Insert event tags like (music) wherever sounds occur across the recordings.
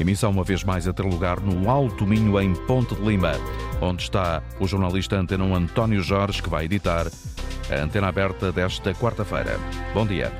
Emissão uma vez mais a ter lugar no Alto Minho, em Ponte de Lima, onde está o jornalista Antena António Jorge, que vai editar a antena aberta desta quarta-feira. Bom dia.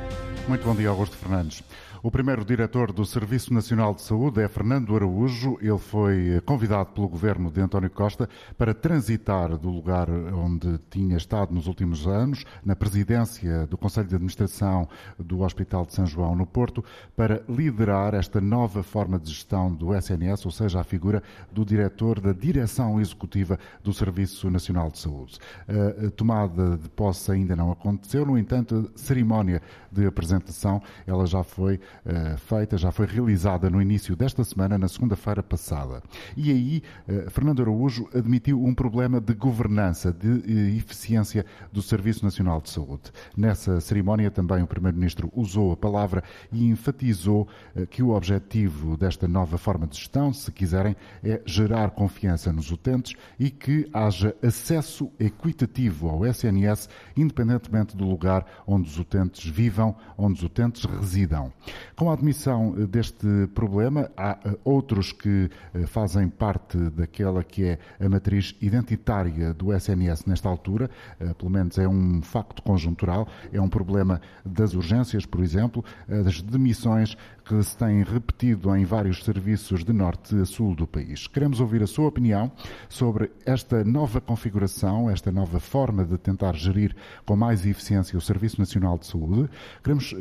Muito bom dia, Augusto Fernandes. O primeiro diretor do Serviço Nacional de Saúde é Fernando Araújo. Ele foi convidado pelo governo de António Costa para transitar do lugar onde tinha estado nos últimos anos, na presidência do Conselho de Administração do Hospital de São João, no Porto, para liderar esta nova forma de gestão do SNS, ou seja, a figura do diretor da direção executiva do Serviço Nacional de Saúde. A tomada de posse ainda não aconteceu, no entanto, a cerimónia de apresentação ela já foi uh, feita, já foi realizada no início desta semana, na segunda-feira passada. E aí, uh, Fernando Araújo admitiu um problema de governança, de uh, eficiência do Serviço Nacional de Saúde. Nessa cerimónia também o Primeiro-Ministro usou a palavra e enfatizou que o objetivo desta nova forma de gestão, se quiserem, é gerar confiança nos utentes e que haja acesso equitativo ao SNS, independentemente do lugar onde os utentes vivam, onde os utentes residam. Com a admissão eh, deste problema, há eh, outros que eh, fazem parte daquela que é a matriz identitária do SNS nesta altura, pelo menos é um facto conjuntural, é um problema das urgências, por exemplo, das demissões que se têm repetido em vários serviços de norte a sul do país. Queremos ouvir a sua opinião sobre esta nova configuração, esta nova forma de tentar gerir com mais eficiência o Serviço Nacional de Saúde. Queremos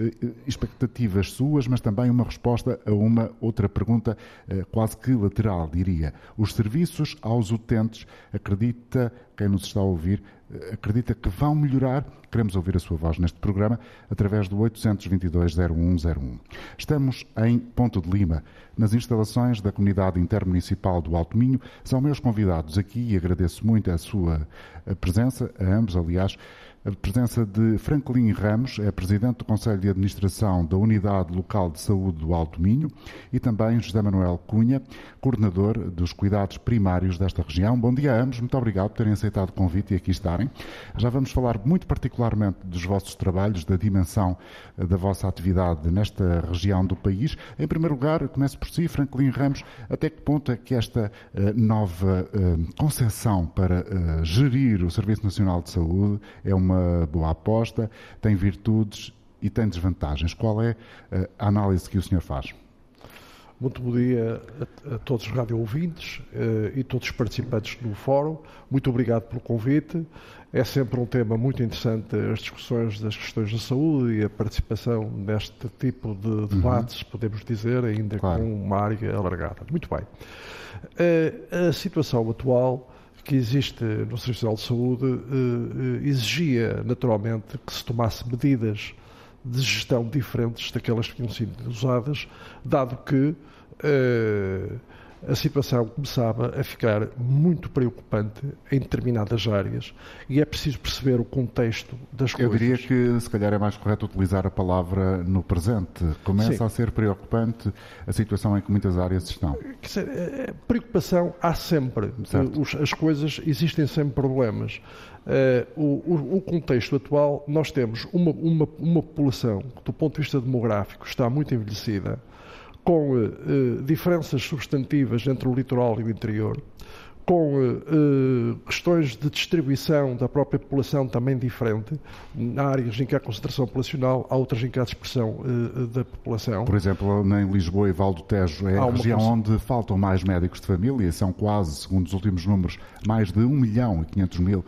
expectativas suas mas também uma resposta a uma outra pergunta eh, quase que lateral, diria. Os serviços aos utentes, acredita, quem nos está a ouvir, eh, acredita que vão melhorar? Queremos ouvir a sua voz neste programa através do 822-0101. Estamos em Ponto de Lima, nas instalações da Comunidade Intermunicipal do Alto Minho. São meus convidados aqui e agradeço muito a sua presença, a ambos, aliás a presença de Franklin Ramos, é presidente do Conselho de Administração da Unidade Local de Saúde do Alto Minho, e também José Manuel Cunha, coordenador dos cuidados primários desta região. Bom dia a ambos, muito obrigado por terem aceitado o convite e aqui estarem. Já vamos falar muito particularmente dos vossos trabalhos, da dimensão eh, da vossa atividade nesta região do país. Em primeiro lugar, começo por si, Franklin Ramos, até que ponto é que esta uh, nova uh, concepção para gerir o Serviço Nacional de Saúde é uma uma boa aposta, tem virtudes e tem desvantagens. Qual é eh, a análise que o senhor faz? Muito bom dia a, a todos os radio ouvintes uh, e todos os participantes do fórum. Muito obrigado pelo convite. É sempre um tema muito interessante as discussões das questões da saúde e a participação neste tipo de uhum. debates, uhum. podemos dizer, ainda claro. com uma área alargada. Muito bem. Uh, a situação atual que existe no Serviço Nacional de Saúde eh, eh, exigia naturalmente que se tomasse medidas de gestão diferentes daquelas que tinham sido usadas, dado que eh, a situação começava a ficar muito preocupante em determinadas áreas e é preciso perceber o contexto das coisas. Eu diria que se calhar é mais correto utilizar a palavra no presente. Começa Sim. a ser preocupante a situação em que muitas áreas estão. Dizer, é, é, preocupação há sempre. Os, as coisas, existem sempre problemas. Uh, o, o, contexto atual, nós temos uma, uma, uma população que, do ponto de vista demográfico, está muito envelhecida com uh, diferenças substantivas entre o litoral e o interior, com uh, questões de distribuição da própria população também diferente. Há áreas em que há concentração populacional, há outras em que há dispersão da população. Por exemplo, em Lisboa e Val do Tejo é há a região onde faltam mais médicos de família, são quase, segundo os últimos números, mais de 1 milhão e 500 mil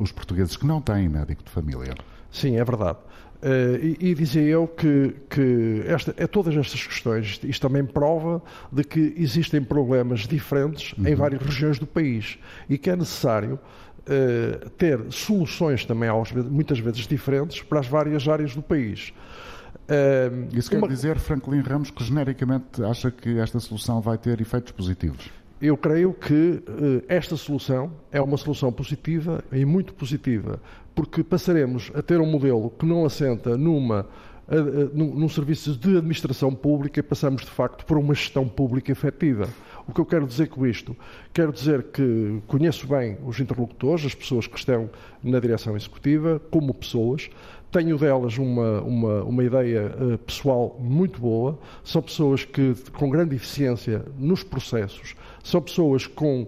os portugueses que não têm médico de família. Sim, é verdade. Uh, e, e, dizia eu que, que esta, é todas estas questões, isto também prova de que existem problemas diferentes uhum. em várias regiões do país e que é necessário uh, ter soluções também, muitas vezes diferentes, para as várias áreas do país. Uh, Isso uma... quer dizer, Franklin Ramos, que genericamente acha que esta solução vai ter efeitos positivos? Eu creio que esta solução é uma solução positiva e muito positiva porque passaremos a ter um modelo que não assenta numa num, num serviço de administração pública e passamos, de facto, por uma gestão pública efetiva. O que eu quero dizer com isto? Quero dizer que conheço bem os interlocutores, as pessoas que estão na direção executiva, como pessoas, tenho delas uma, uma, uma ideia uh, pessoal muito boa. São pessoas que, com grande eficiência nos processos, são pessoas com,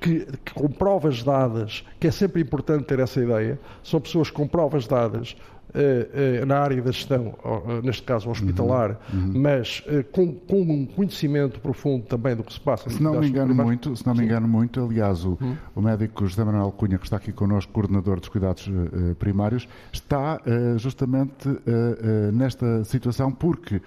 que, com provas dadas, que é sempre importante ter essa ideia, são pessoas com provas dadas na área da gestão, uh, neste caso hospitalar, uhum, uhum. mas com, com, um conhecimento profundo também do que se passa. Se não me engano muito, se não me engano muito, aliás, o, uhum. o, médico José Manuel Cunha, que está aqui connosco, coordenador dos cuidados primários, está justamente nesta situação porque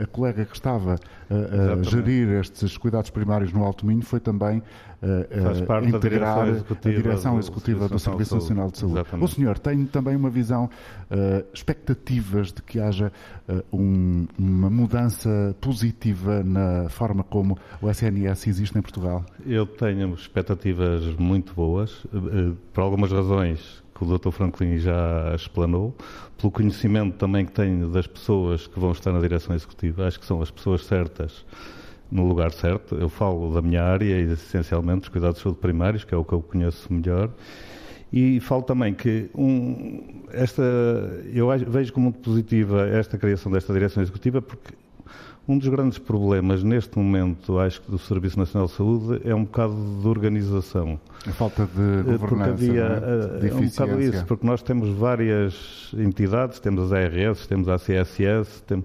a colega que estava a gerir estes cuidados primários no Alto Minho foi também uh, integrar a direção executiva do, do Serviço Nacional de Saúde. Exatamente. O senhor tem também uma visão, uh, expectativas de que haja uh, um, uma mudança positiva na forma como o SNS existe em Portugal? Eu tenho expectativas muito boas, por algumas razões que o Dr. Franklin já explanou, pelo conhecimento também que tenho das pessoas que vão estar na direção executiva, acho que são as pessoas certas no lugar certo. Eu falo da minha área essencialmente dos cuidados de saúde primários, que é o que eu conheço melhor. E falo também que um, esta, eu vejo como muito positiva esta criação desta direção executiva, porque um dos grandes problemas neste momento, acho que do Serviço Nacional de Saúde, é um bocado de organização. A falta de governança, porque havia, é? de é um bocado isso, porque nós temos várias entidades, temos a ARS, temos a CSS, temos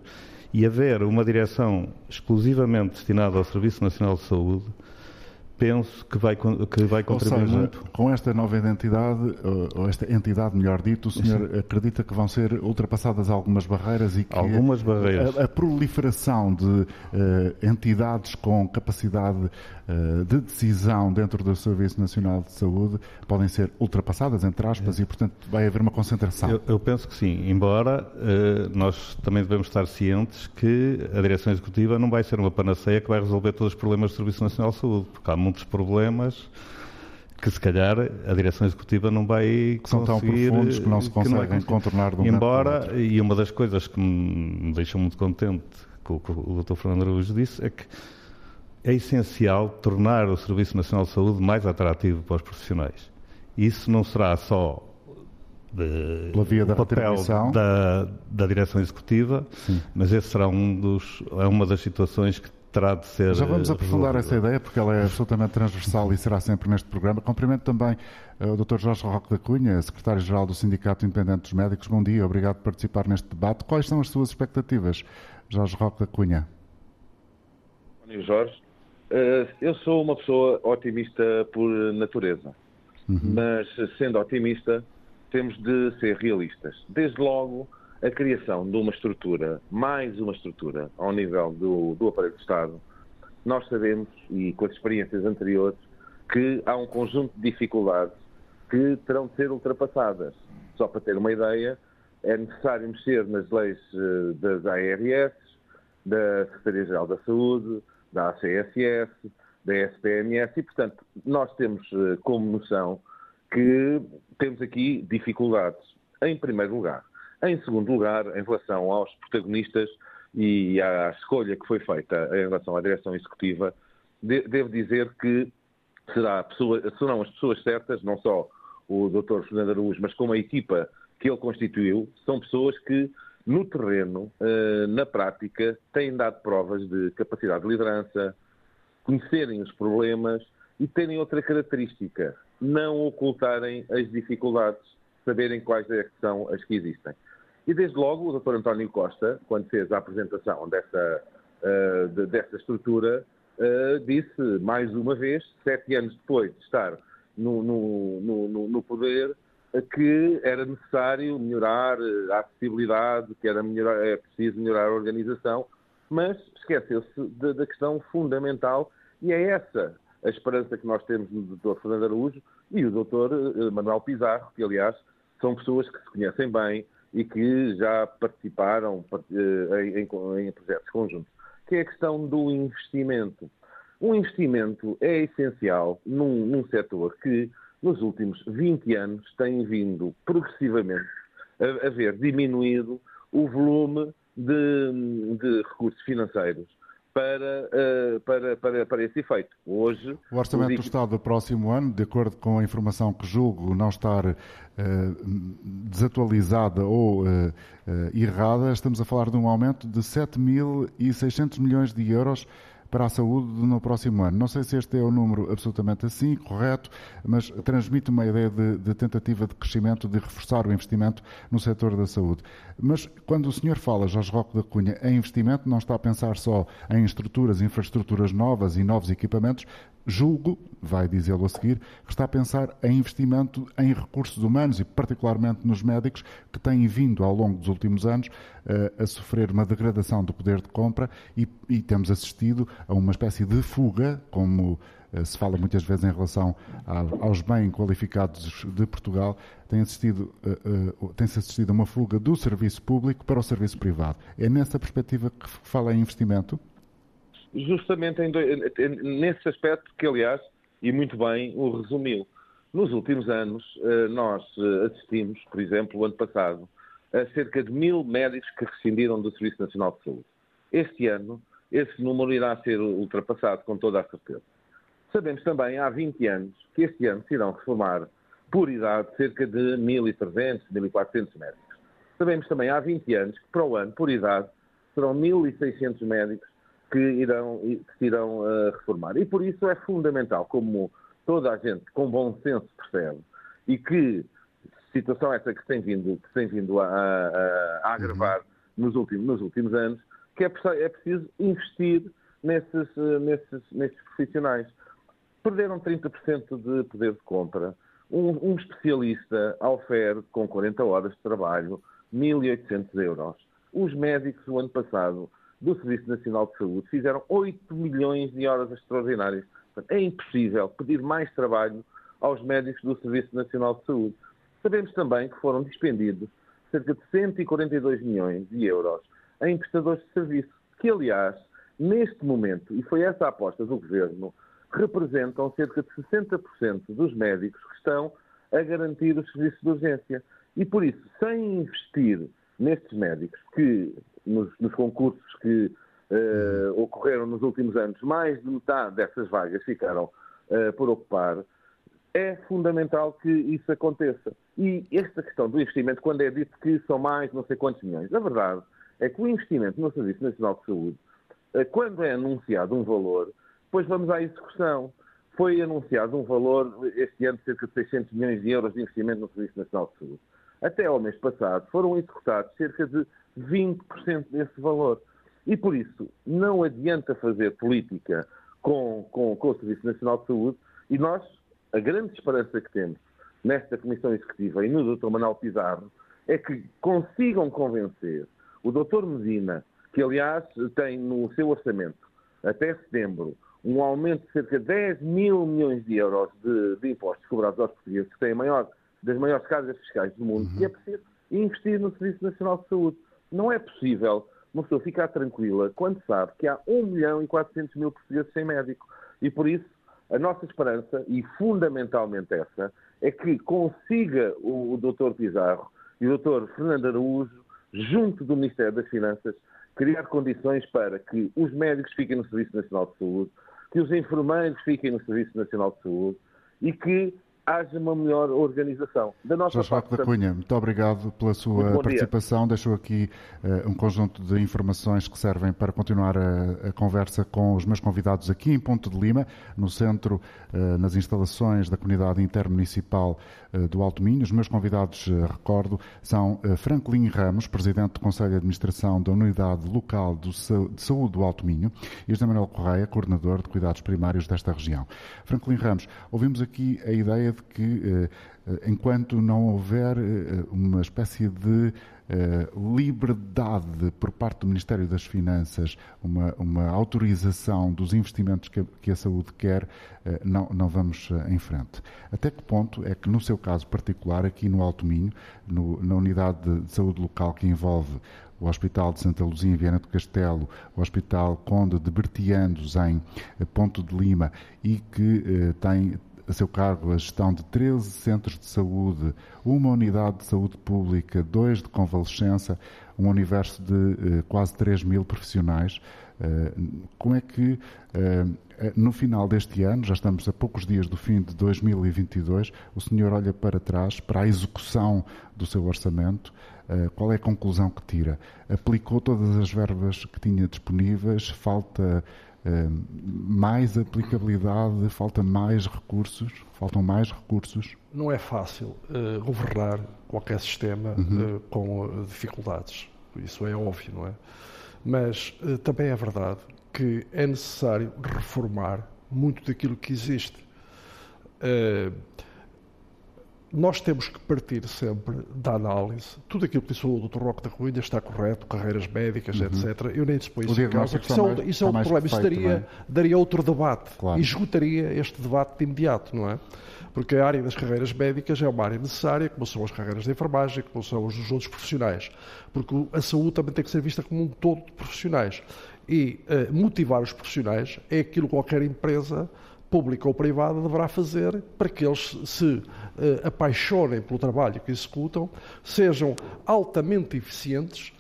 e haver uma direção exclusivamente destinada ao Serviço Nacional de Saúde, penso que vai, que vai contribuir seja, muito. Com esta nova identidade, ou esta entidade, melhor dito, o senhor Sim. acredita que vão ser ultrapassadas algumas barreiras e que algumas barreiras. A, a proliferação de uh, entidades com capacidade de decisão dentro do Serviço Nacional de Saúde podem ser ultrapassadas, entre aspas, é. e portanto vai haver uma concentração? Eu, eu penso que sim, embora uh, nós também devemos estar cientes que a direção executiva não vai ser uma panaceia que vai resolver todos os problemas do Serviço Nacional de Saúde, porque há muitos problemas que se calhar a direção executiva não vai que são tão profundos que não se conseguem não contornar de um Embora, e uma das coisas que me deixou muito contente com o que o Dr. Fernando Araújo disse é que é essencial tornar o Serviço Nacional de Saúde mais atrativo para os profissionais. Isso não será só de, Pela via da papel da, da direção executiva, Sim. mas esse será um dos, é uma das situações que terá de ser. Já vamos aprofundar essa ideia, porque ela é absolutamente transversal e será sempre neste programa. Cumprimento também uh, o Dr. Jorge Roque da Cunha, secretário-geral do Sindicato Independente dos Médicos. Bom dia, obrigado por participar neste debate. Quais são as suas expectativas, Jorge Roque da Cunha? Bom Jorge. Uh, eu sou uma pessoa otimista por natureza, uhum. mas sendo otimista, temos de ser realistas. Desde logo, a criação de uma estrutura, mais uma estrutura, ao nível do, do aparelho de Estado, nós sabemos, e com as experiências anteriores, que há um conjunto de dificuldades que terão de ser ultrapassadas. Só para ter uma ideia, é necessário mexer nas leis eh, das ARS, da Secretaria-Geral da Saúde, da ACSS, da SPMS, e, portanto, nós temos eh, como noção que temos aqui dificuldades. Em primeiro lugar, em segundo lugar, em relação aos protagonistas e à escolha que foi feita em relação à direção executiva, devo dizer que será pessoa, serão as pessoas certas, não só o Dr. Fernando Araújo, mas como a equipa que ele constituiu, são pessoas que, no terreno, eh, na prática, têm dado provas de capacidade de liderança, conhecerem os problemas e terem outra característica, não ocultarem as dificuldades, saberem quais é são as que existem. E desde logo o Dr. António Costa, quando fez a apresentação dessa, de, dessa estrutura, uh, disse mais uma vez, sete anos depois de estar no, no, no, no poder, que era necessário melhorar a acessibilidade, que era melhorar, é preciso melhorar a organização, mas esqueceu-se da questão fundamental e é essa a esperança que nós temos no Dr. Fernando Araújo e o Dr. Eh, Manuel Pizarro, que aliás são pessoas que se conhecem bem, e que já participaram eh, em projetos conjuntos, que é a questão do investimento. Um investimento é essencial num, num setor que, nos últimos 20 anos, tem vindo progressivamente a, a ver diminuído o volume de, de recursos financeiros para, uh, para, para, para esse efeito. Hoje, o Orçamento do Estado do próximo ano, de acordo com a informação que julgo não estar uh, desatualizada ou uh, errada, estamos a falar de um aumento de 7.600 milhões de euros para a saúde no próximo ano. Não sei se este é o número absolutamente assim, correto, mas transmite uma ideia de, de, tentativa de crescimento, de reforçar o investimento no setor da saúde. Mas quando o senhor fala, Jorge Roque da Cunha, em investimento, não está a pensar só em estruturas, infraestruturas novas e novos equipamentos, julgo, vai dizê-lo a seguir, que está a pensar em investimento em recursos humanos e particularmente nos médicos que têm vindo ao longo dos últimos anos uh, a sofrer uma degradação do poder de compra e, e temos assistido a uma espécie de fuga, como uh, se fala muitas vezes em relação aos bem qualificados de Portugal, tem assistido, uh, tem-se assistido a uma fuga do serviço público para o serviço privado. É nessa perspectiva que fala em investimento? Justamente nesse aspecto que, aliás, e muito bem, o resumiu. Nos últimos anos, eh, nós eh, assistimos, por exemplo, o ano passado, a cerca de mil médicos que rescindiram do Serviço Nacional de Saúde. Este ano, esse número irá ser ultrapassado, com toda a certeza. Sabemos também, há 20 anos, que este ano se irão reformar, por idade, cerca de 1.300, 1.400 médicos. Sabemos também, há 20 anos, que para o ano, por idade, serão 1.600 médicos que irão, que se irão uh, reformar. E por isso é fundamental, como toda a gente com bom senso percebe, e que situação essa que se tem vindo, que tem vindo a, a, a agravar uhum. nos, últimos, nos últimos anos, que é, é preciso investir nesses, uh, nesses, nesses profissionais. Perderam 30% de poder de compra. Um, um especialista oferece com 40 horas de trabalho 1.800 euros. Os médicos, o ano passado, do Serviço Nacional de Saúde fizeram 8 milhões de horas extraordinárias. é impossível pedir mais trabalho aos médicos do Serviço Nacional de Saúde. Sabemos também que foram dispendidos cerca de 142 milhões de euros em prestadores de serviço, que, aliás, neste momento, e foi essa a aposta do Governo, representam cerca de 60% dos médicos que estão a garantir os serviços de urgência. E por isso, sem investir nestes médicos, que nos, nos concursos que uh, ocorreram nos últimos anos, mais de metade dessas vagas ficaram uh, por ocupar, é fundamental que isso aconteça. E esta questão do investimento, quando é dito que são mais não sei quantos milhões, a verdade é que o investimento no Serviço Nacional de Saúde, uh, quando é anunciado um valor, depois vamos à execução. Foi anunciado um valor, este ano, de cerca de 600 milhões de euros de investimento no Serviço Nacional de Saúde. Até ao mês passado foram executados cerca de 20% desse valor. E por isso não adianta fazer política com, com, com o Serviço Nacional de Saúde e nós, a grande esperança que temos nesta Comissão Executiva e no Dr. Manuel Pizarro é que consigam convencer o Dr. Medina, que aliás tem no seu orçamento até setembro um aumento de cerca de 10 mil milhões de euros de, de impostos cobrados aos portugueses, que têm a maior, das maiores cargas fiscais do mundo, uhum. e é preciso investir no Serviço Nacional de Saúde. Não é possível uma pessoa ficar tranquila quando sabe que há 1 milhão e 400 mil portugueses sem médico. E por isso, a nossa esperança, e fundamentalmente essa, é que consiga o, Dr. Pizarro e o Dr. Fernando Araújo, junto do Ministério das Finanças, criar condições para que os médicos fiquem no Serviço Nacional de Saúde, que os enfermeiros fiquem no Serviço Nacional de Saúde e que haja uma melhor organização. Da nossa Jorge parte, da Cunha, muito obrigado pela sua participação. Dia. Deixou aqui uh, um conjunto de informações que servem para continuar a, a, conversa com os meus convidados aqui em Ponto de Lima, no centro, uh, nas instalações da comunidade intermunicipal uh, do Alto Minho. Os meus convidados, recordo, são Franklin Ramos, Presidente do Conselho de Administração da Unidade Local do, de Saúde do Alto Minho, e José Manuel Correia, Coordenador de Cuidados Primários desta região. Franklin Ramos, ouvimos aqui a ideia que, eh, eh, enquanto não houver eh, uma espécie de liberdade por parte do Ministério das Finanças, uma, uma autorização dos investimentos que a, que a saúde quer, não, não vamos em frente. Até que ponto é que, no seu caso particular, aqui no Alto Minho, no, na unidade de saúde local que envolve o Hospital de Santa Luzia em Viana do Castelo, o Hospital Conde de Bertiandos em Ponto de Lima e que eh, tem a seu cargo a gestão de 13 centros de saúde, uma unidade de saúde pública, dois de convalescença, um universo de quase 3 mil profissionais. como é que no final deste ano, já estamos a poucos dias do fim de 2022, o senhor olha para trás, para a execução do seu orçamento, eh, qual é a conclusão que tira? Aplicou todas as verbas que tinha disponíveis? Falta eh, mais aplicabilidade? Falta mais recursos? Faltam mais recursos? Não é fácil uh, governar qualquer sistema uhum. uh, com dificuldades. Isso é óbvio, não é? Mas uh, também é verdade que é necessário reformar muito daquilo que existe. Uh, nós temos que partir sempre da análise. Tudo aquilo que disse o Dr. Roque da Ruína está correto, carreiras médicas, uhum. etc. Eu nem disponho isso em causa, isso, é, isso é outro problema. Isso daria, daria outro debate claro. e esgotaria este debate de imediato, não é? Porque a área das carreiras médicas é uma área necessária, como são as carreiras de enfermagem, como são os dos outros profissionais. Porque a saúde também tem que ser vista como um todo de profissionais. E uh, motivar os profissionais é aquilo que qualquer empresa pública ou privada deverá fazer para que eles se uh, apaixonem pelo trabalho que executam, sejam altamente eficientes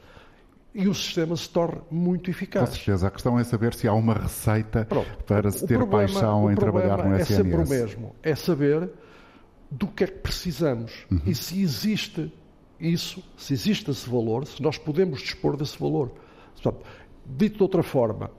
e o sistema se torne muito eficaz. Com certeza. A questão é saber se há uma receita Pronto. para se ter problema, paixão em trabalhar no SNS. É sempre o mesmo. É saber do que é que precisamos uhum. e se existe isso, se existe esse valor, se nós podemos dispor desse valor. Portanto, dito de outra forma,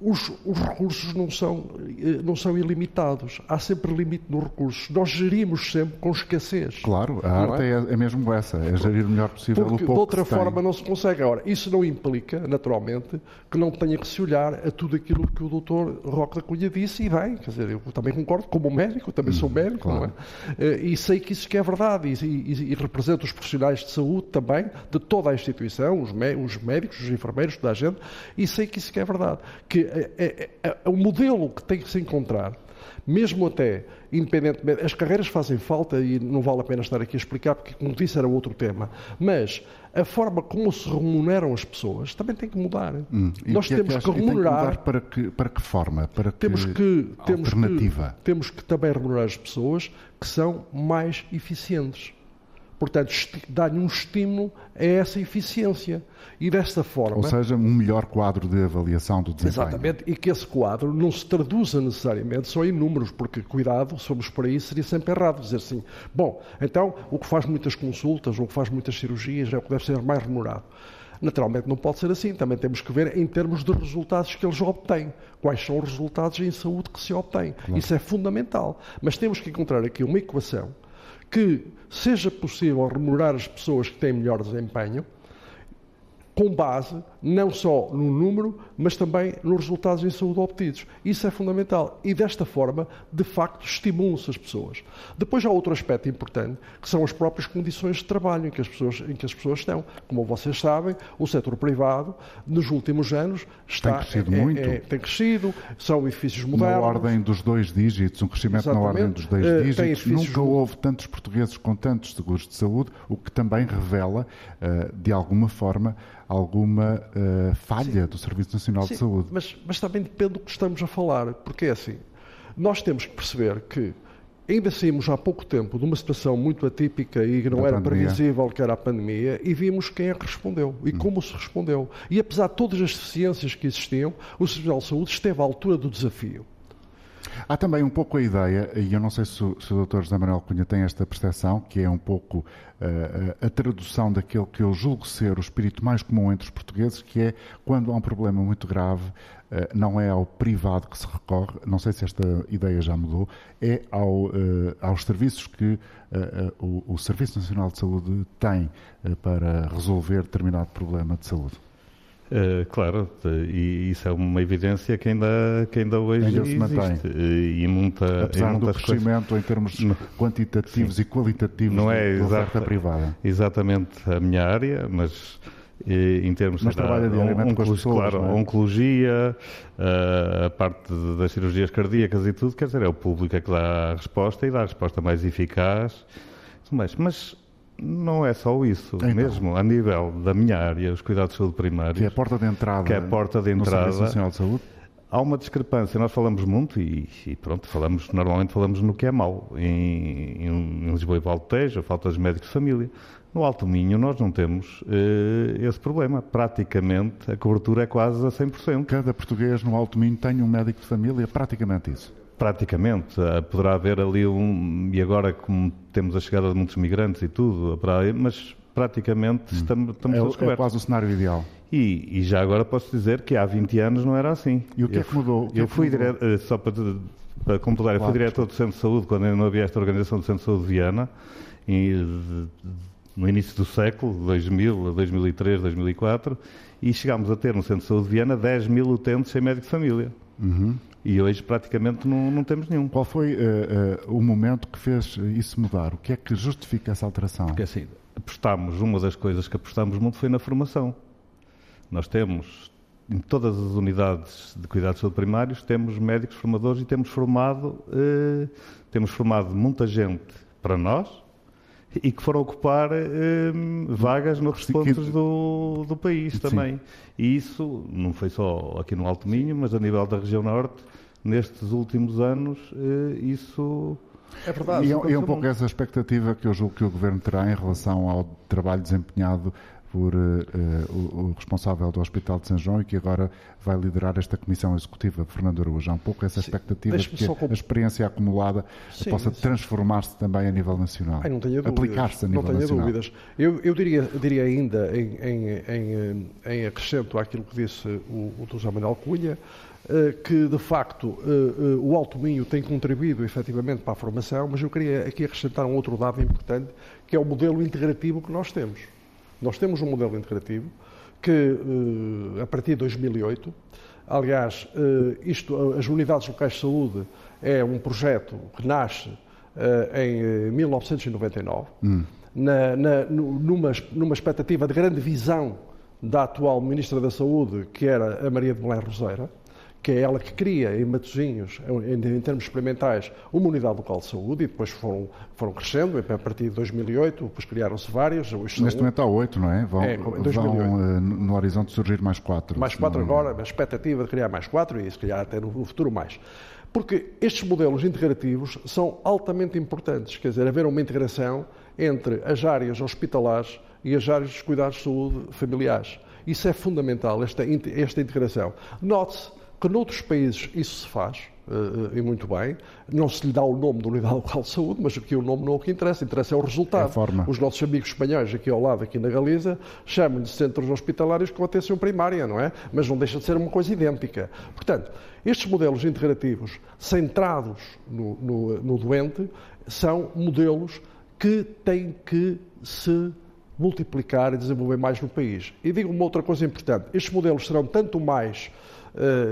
os, os, recursos não são, eh, não são ilimitados. Há sempre limite nos recursos. Nós gerimos sempre com escassez. Claro, a arte é? É, é? mesmo essa, é gerir o melhor possível Porque, o pouco de outra forma tem. não se consegue. Agora, isso não implica, naturalmente, que não tenha que se olhar a tudo aquilo que o doutor Roque da Cunha disse e bem, quer dizer, eu também concordo, como médico, também sou hum, médico, claro. não é? Eh, e sei que isso que é verdade e, e, e represento os profissionais de saúde também, de toda a instituição, os, os médicos, os enfermeiros, toda a gente, e sei que isso que é verdade. Que é, é, é, é o modelo que tem que se encontrar mesmo até, independentemente, as carreiras fazem falta e não vale a pena estar aqui a explicar, porque, como disse, era outro tema, mas a forma como se remuneram as pessoas também tem que mudar. Hum. Nós que temos é que, que remunerar. Que para, que, para que forma? Para que temos que, temos alternativa? Que, temos que também remunerar as pessoas que são mais eficientes. Portanto, dá-lhe um estímulo a essa eficiência. E desta forma. Ou seja, um melhor quadro de avaliação do desempenho. Exatamente, e que esse quadro não se traduza necessariamente só em números, porque, cuidado, formos por aí, seria sempre errado dizer assim: bom, então o que faz muitas consultas ou o que faz muitas cirurgias é o que deve ser mais remunerado. Naturalmente não pode ser assim, também temos que ver em termos de resultados que eles obtêm. Quais são os resultados em saúde que se obtêm. Claro. Isso é fundamental. Mas temos que encontrar aqui uma equação que seja possível remunerar as pessoas que têm melhor desempenho, com base não só no número, mas também nos resultados em saúde obtidos. Isso é fundamental. E desta forma, de facto, estimulam-se as pessoas. Depois há outro aspecto importante, que são as próprias condições de trabalho em que as pessoas, em que as pessoas estão. Como vocês sabem, o setor privado, nos últimos anos, está, tem crescido é, muito. É, tem crescido, são edifícios modernos. Na ordem dos dois dígitos, um crescimento Exatamente. na ordem dos dois uh, dígitos. Nunca houve tantos portugueses com tantos seguros de saúde, o que também revela, uh, de alguma forma, alguma uh, falha Sim. do Serviço Nacional Sim, de Saúde. Mas, mas também depende do que estamos a falar, porque é assim, nós temos que perceber que ainda saímos há pouco tempo de uma situação muito atípica e que não da era pandemia. previsível que era a pandemia e vimos quem é que respondeu e hum. como se respondeu. E apesar de todas as deficiências que existiam, o Serviço Nacional de Saúde esteve à altura do desafio. Há também um pouco a ideia, e eu não sei se o, se o Dr. José Manuel Cunha tem esta percepção, que é um pouco uh, a tradução daquele que eu julgo ser o espírito mais comum entre os portugueses, que é quando há um problema muito grave, uh, não é ao privado que se recorre, não sei se esta ideia já mudou, é ao, uh, aos serviços que o, o Serviço Nacional de Saúde tem para resolver determinado problema de saúde. Uh, claro, e isso é uma evidência que ainda, que ainda hoje ainda se mantém. E muita, Apesar do crescimento coisas... em termos não, quantitativos sim. e qualitativos não é da oferta privada. Exatamente a minha área, mas eh, em termos mas trabalha diariamente com as pessoas, claro, é? oncologia, a parte das cirurgias cardíacas e tudo, quer dizer, é o público que dá a resposta e dá a resposta mais eficaz. Mas, mas não é só isso, então, mesmo a nível da minha área, os cuidados de saúde primários. Que é a porta de entrada. Que é a porta de entrada. No Nacional de Saúde. há uma discrepância. Nós falamos muito e, e, pronto, falamos, normalmente falamos no que é mau. Em, em Lisboa e Valtejo, falta de médicos de família. No Alto Minho nós não temos uh, esse problema. Praticamente a cobertura é quase a 100%. Cada português no Alto Minho tem um médico de família, praticamente isso. Praticamente. Uh, poderá haver ali um. E agora, como temos a chegada de muitos migrantes e tudo, mas praticamente hum. estamos, estamos é, todos cobertos. É quase o cenário ideal. E, e, já agora posso dizer que há 20 anos não era assim. E o que eu, é que mudou? eu é fui direto, eh, só para, para completar, claro, eu fui diretor do Centro de Saúde quando ainda não havia esta organização do Centro de Saúde de Viana, e, no início do século, 2000, 2003, 2004, e chegámos a ter no Centro de Saúde de Viana 10 mil utentes sem médico de família. Uhum. E hoje praticamente não, não, temos nenhum. Qual foi uh, uh, o momento que fez isso mudar? O que é que justifica essa alteração? Porque assim, apostámos, uma das coisas que apostámos muito foi na formação. Nós temos, em todas as unidades de cuidados de saúde primários, temos médicos formadores e temos formado, eh, temos formado muita gente para nós e que foram ocupar eh, vagas noutros pontos do, do país Sim. também. E isso não foi só aqui no Alto Minho, mas a nível da região norte, nestes últimos anos, eh, isso é verdade. E é, é um pouco essa expectativa que eu julgo que o Governo terá em relação ao trabalho desempenhado por uh, o, o, responsável do Hospital de São João e que agora vai liderar esta comissão executiva, Fernando Araújo. Há um pouco essa expectativa de que a experiência acumulada sim, possa transformar-se também a nível nacional. Ai, não tenho Aplicar-se a nível não tenho nacional. dúvidas. Eu, eu diria, diria, ainda, em, em, em, em, acrescento àquilo que disse o, o Dr. Manuel Cunha, que de facto o Alto Minho tem contribuído efetivamente para a formação, mas eu queria aqui acrescentar um outro dado importante, que é o modelo integrativo que nós temos. Nós temos um modelo integrativo que, eh, a partir de 2008, aliás, eh, isto, as unidades locais de saúde é um projeto que nasce eh, em 1999, hum. na, na, numa, numa expectativa de grande visão da atual Ministra da Saúde, que era a Maria de Belém Roseira, que é ela que cria em Matosinhos, em, em, termos experimentais, uma unidade local de saúde e depois foram, foram crescendo, a partir de 2008, depois criaram-se várias. Neste momento há oito, não é? Vão, é, vão uh, no horizonte surgir mais quatro. Mais quatro não... agora, a expectativa de criar mais quatro e se calhar até no futuro mais. Porque estes modelos integrativos são altamente importantes, quer dizer, haver uma integração entre as áreas hospitalares e as áreas dos cuidados de saúde familiares. Isso é fundamental, esta, esta integração. Note-se que noutros países isso se faz, uh, e muito bem, não se lhe dá o nome da unidade local de saúde, mas aqui o nome não é o que interessa, interessa é o resultado. É Os nossos amigos espanhóis aqui ao lado, aqui na Galiza, chamam-lhe centros hospitalários com atenção primária, não é? Mas não deixa de ser uma coisa idêntica. Portanto, estes modelos integrativos centrados no, no, no doente são modelos que têm que se multiplicar e desenvolver mais no país. E digo uma outra coisa importante: estes modelos serão tanto mais eh,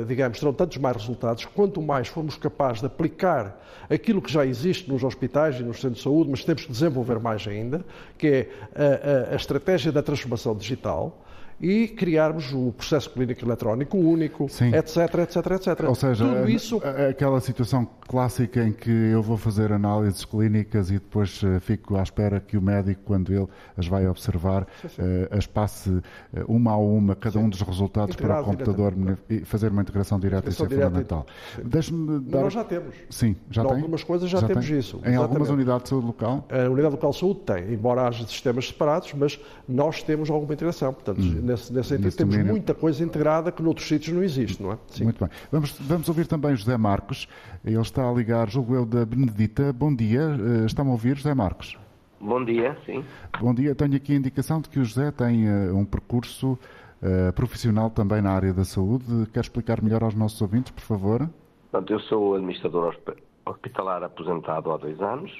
digamos, terão tantos mais resultados quanto mais formos capazes de aplicar aquilo que já existe nos hospitais e nos centros de saúde, mas temos que desenvolver mais ainda, que é a, a, a estratégia da transformação digital, e criarmos o processo clínico eletrónico único, Sim. etc, etc, etc. Ou seja, Tudo isso... aquela situação clássica em que eu vou fazer análises clínicas e depois eh, fico à espera que o médico, quando ele as vai observar, sim, sim. Uh, as passe eh, uma a uma, cada sim. um dos resultados Integrado para o computador e fazer uma integração direta, isso é fundamental. Deixe-me dar... Nós já temos. Sim, já em tem? algumas coisas já, já temos tem? isso. Em Exatamente. algumas unidades de saúde local? A unidade local de saúde tem, embora haja sistemas separados, mas nós temos alguma integração. Portanto, hum. Nesse, nesse sentido, nesse temos domínio. muita coisa integrada que noutros sítios não existe, não é? Muito bem. Vamos, vamos ouvir também José Marcos. Ele está a ligar, julgo eu, da Benedita. Bom dia, uh, está-me a ouvir, José Marcos? Bom dia, sim. Bom dia, tenho aqui a indicação de que o José tem uh, um percurso uh, profissional também na área da saúde. Quer explicar melhor aos nossos ouvintes, por favor? Portanto, eu sou administrador hospitalar aposentado há dois anos.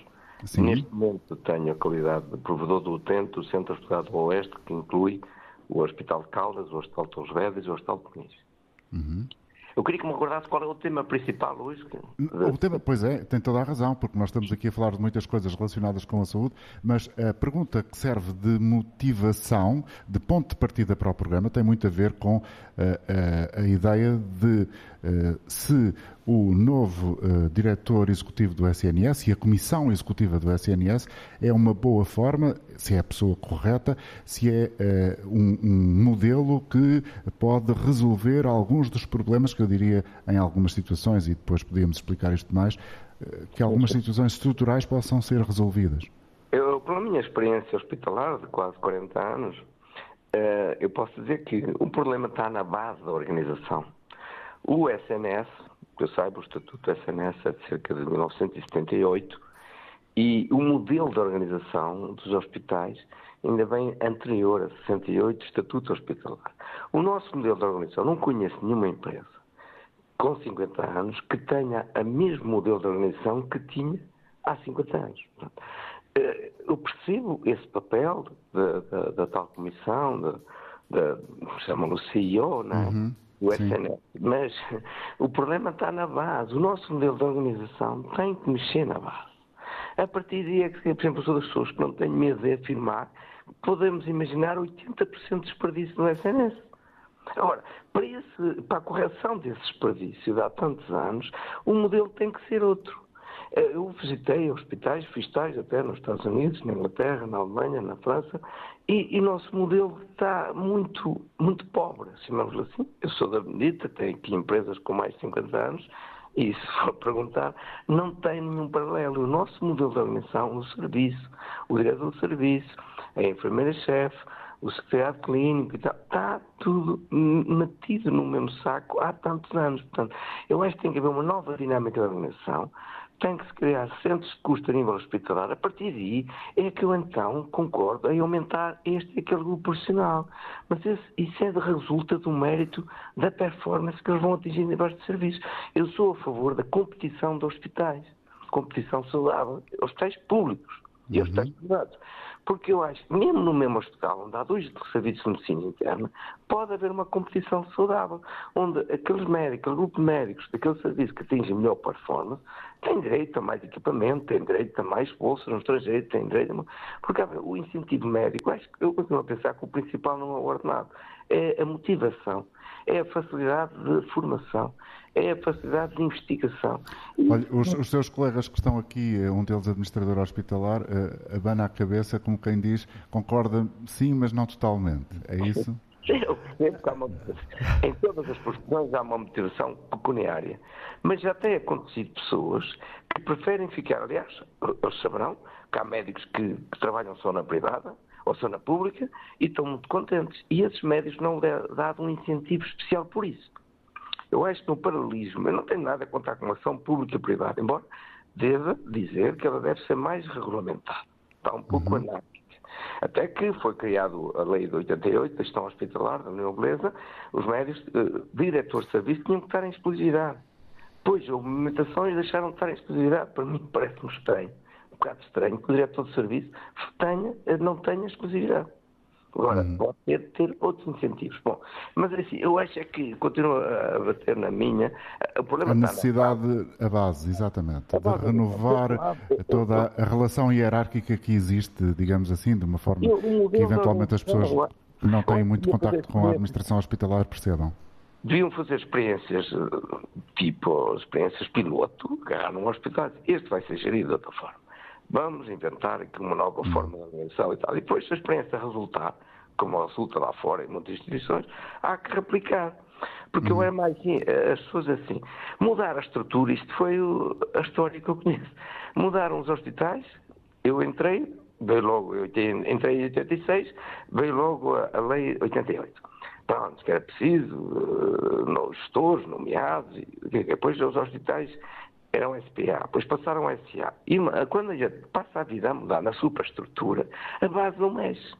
Sim. Neste momento tenho a qualidade de provedor do utente do Centro Hospitalar do Oeste, que inclui o Hospital de Caldas, o Hospital de Torres Vedras e o Hospital de Peniche. Uhum. Eu queria que me acordasse qual é o tema principal hoje. O tema, pois é, tem toda a razão, porque nós estamos aqui a falar de muitas coisas relacionadas com a saúde, mas a pergunta que serve de motivação, de ponto de partida para o programa, tem muito a ver com a, eh, a, eh, a ideia de se o novo diretor executivo do SNS e a comissão executiva do SNS é uma boa forma, se é a pessoa correta, se é um, um modelo que pode resolver alguns dos problemas que eu diria em algumas situações, e depois podíamos explicar isto mais, que algumas situações estruturais possam ser resolvidas. Eu, pela minha experiência hospitalar de quase 40 anos, eh, eu posso dizer que o problema está na base da organização. O SNS, que eu saiba, o Estatuto do SNS é de cerca de 1978, e o modelo de organização dos hospitais ainda vem anterior a 68, Estatuto Hospitalar. O nosso modelo de organização, não conheço nenhuma empresa com 50 anos que tenha o mesmo modelo de organização que tinha há 50 anos. Eh, eu percebo esse papel da, da, da tal comissão, chamam-no CEO, não é? Uhum, do SNS, mas o problema está na base. O nosso modelo de organização tem que mexer na base. A partir daí é que, por exemplo, sou das pessoas que não tenho medo de afirmar, podemos imaginar 80% de desperdício no SNS. Agora, para, esse, para a correção desse desperdício de há tantos anos, o modelo tem que ser outro. Eh, eu visitei hospitais, fiz até nos Estados Unidos, na Inglaterra, na Alemanha, na França, e, o nosso modelo está muito, muito pobre, chamamos assim. Eu sou da Benedita, tenho aqui empresas com mais de 50 anos, e (laughs) se for perguntar, não tem nenhum paralelo. O nosso modelo de organização, o serviço, o diretor do serviço, a enfermeira-chefe, o secretariado clínico e tal, está tudo metido no mesmo saco há tantos anos. Portanto, eu acho que tem que haver uma nova dinâmica da organização, tem que se criar centros de custo a nível hospitalar. A partir daí é que eu então concordo em aumentar este e aquele grupo profissional. Mas esse, isso é de resulta do mérito da performance que eles vão atingir em de serviço. Eu sou a favor da competição de hospitais, competição saudável, hospitais públicos e uhum. hospitais privados. Porque eu acho mesmo no mesmo hospital, onde há dois serviços de medicina interna, pode haver uma competição saudável, onde aqueles médicos, aquele grupo de médicos daquele serviço que atinge melhor performance, tem direito a mais equipamento, tem direito a mais bolsas no estrangeiro, tem direito a... Porque o incentivo médico, acho que eu continuo a pensar que o principal não é o ordenado, é a motivação, é a facilidade de formação, é a facilidade de investigação. Olha, os, os seus colegas que estão aqui, eh, um deles administrador hospitalar, uh, abana a cabeça como quem diz, concorda sim, mas não totalmente. É isso? (laughs) Eu percebo que há uma, em todas as profissões há uma motivação pecuniária. Mas já tem acontecido pessoas que preferem ficar, aliás, eles saberão que há médicos que, que trabalham só na privada ou só na pública e estão muito contentes. E esses médicos não lhe é dado um incentivo especial por isso. Eu acho que no paralelismo, eu não tenho nada a contar com a ação pública e privada, embora deva dizer que ela deve ser mais regulamentada. Está um pouco uhum. anárquica. Até que foi criada a lei de 88, da gestão hospitalar da União Inglesa, os médicos, eh, diretores de serviço, tinham que estar em exclusividade. Pois houve movimentações e deixaram de estar em exclusividade. Para mim parece-me estranho, um bocado estranho, que o diretor de serviço tenha, eh, não tenha exclusividade. Agora, uhum. pode ter, ter outros incentivos. Bom, mas é assim, eu acho é que continua a bater na minha. O problema a necessidade, a base, exatamente, a base, de renovar toda a relação hierárquica que existe, digamos assim, de uma forma que eventualmente as pessoas que não têm muito contacto com a administração hospitalar percebam. Deviam fazer experiências, eh, tipo experiências piloto, agarrar num hospital. Este vai ser gerido de outra forma vamos inventar aqui uma nova hum. forma de organização e tal. E depois, se a experiência resultar, como resulta lá fora em muitas instituições, há que replicar. Porque eu é mais assim, as pessoas assim, mudar a estrutura, isto foi a história que eu conheço. Mudaram os hospitais, eu entrei, veio logo, eu entrei em 86, veio logo a, a lei 88. Pronto, que era preciso, uh, gestores nomeados, e depois os hospitais eram SPA, depois passaram a SA. E quando a gente passa a vida a mudar na superestrutura, a base não mexe.